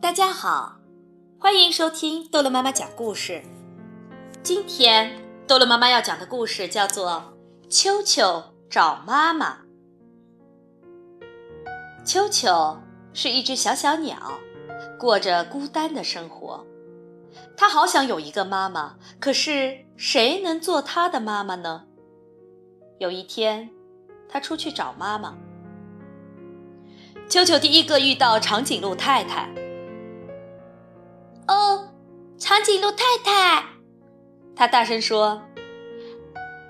大家好，欢迎收听逗乐妈妈讲故事。今天逗乐妈妈要讲的故事叫做《秋秋找妈妈》。秋秋是一只小小鸟，过着孤单的生活。它好想有一个妈妈，可是谁能做它的妈妈呢？有一天，它出去找妈妈。秋秋第一个遇到长颈鹿太太。哦，长颈鹿太太，他大声说：“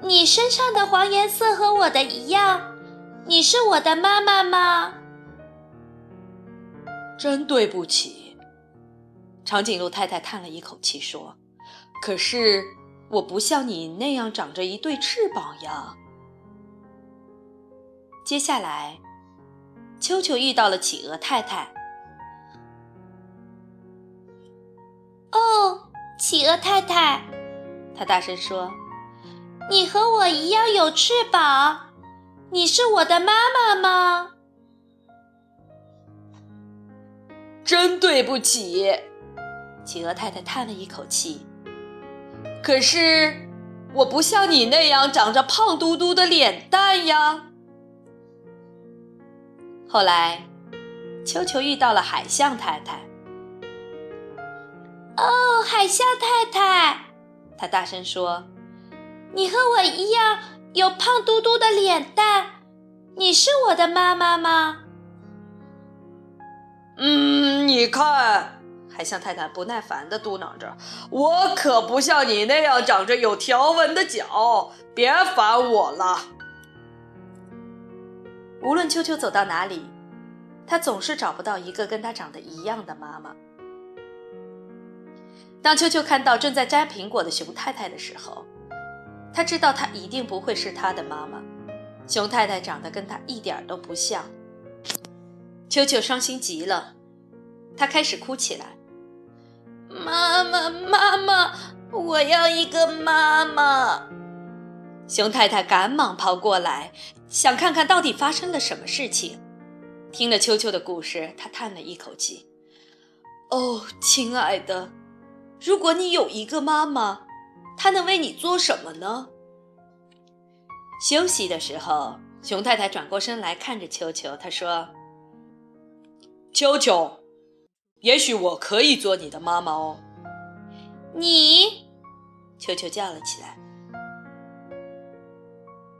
你身上的黄颜色和我的一样，你是我的妈妈吗？”真对不起，长颈鹿太太叹了一口气说：“可是我不像你那样长着一对翅膀呀。”接下来。秋秋遇到了企鹅太太。哦，企鹅太太，他大声说：“你和我一样有翅膀，你是我的妈妈吗？”真对不起，企鹅太太叹了一口气。可是我不像你那样长着胖嘟嘟的脸蛋呀。后来，秋秋遇到了海象太太。哦，海象太太，他大声说：“你和我一样有胖嘟嘟的脸蛋，你是我的妈妈吗？”嗯，你看，海象太太不耐烦的嘟囔着：“我可不像你那样长着有条纹的脚，别烦我了。”无论秋秋走到哪里，他总是找不到一个跟他长得一样的妈妈。当秋秋看到正在摘苹果的熊太太的时候，他知道她一定不会是他的妈妈。熊太太长得跟他一点都不像。秋秋伤心极了，他开始哭起来：“妈妈，妈妈，我要一个妈妈！”熊太太赶忙跑过来。想看看到底发生了什么事情。听了秋秋的故事，他叹了一口气：“哦，亲爱的，如果你有一个妈妈，她能为你做什么呢？”休息的时候，熊太太转过身来看着秋秋，她说：“秋秋，也许我可以做你的妈妈哦。”你，秋秋叫了起来。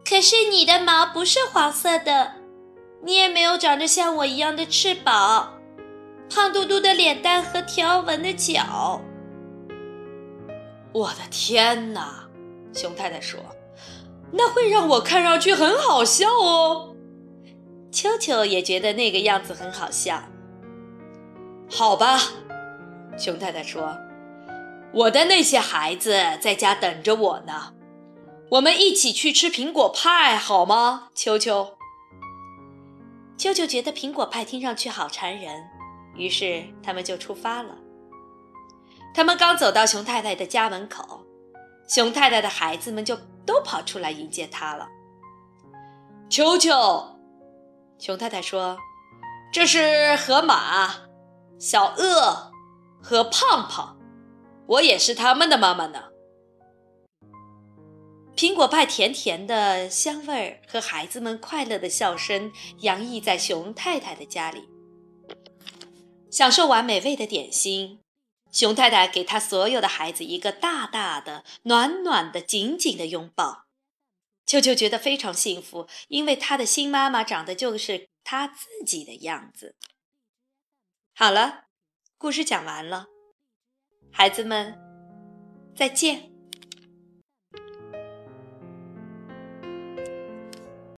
可是你的毛不是黄色的，你也没有长着像我一样的翅膀，胖嘟嘟的脸蛋和条纹的脚。我的天哪！熊太太说：“那会让我看上去很好笑哦。”秋秋也觉得那个样子很好笑。好吧，熊太太说：“我的那些孩子在家等着我呢。”我们一起去吃苹果派好吗，秋秋？秋秋觉得苹果派听上去好馋人，于是他们就出发了。他们刚走到熊太太的家门口，熊太太的孩子们就都跑出来迎接他了。秋秋，熊太太说：“这是河马、小鳄和胖胖，我也是他们的妈妈呢。”苹果派甜甜的香味儿和孩子们快乐的笑声洋溢在熊太太的家里。享受完美味的点心，熊太太给她所有的孩子一个大大的、暖暖的、紧紧的拥抱。秋秋觉得非常幸福，因为他的新妈妈长得就是他自己的样子。好了，故事讲完了，孩子们，再见。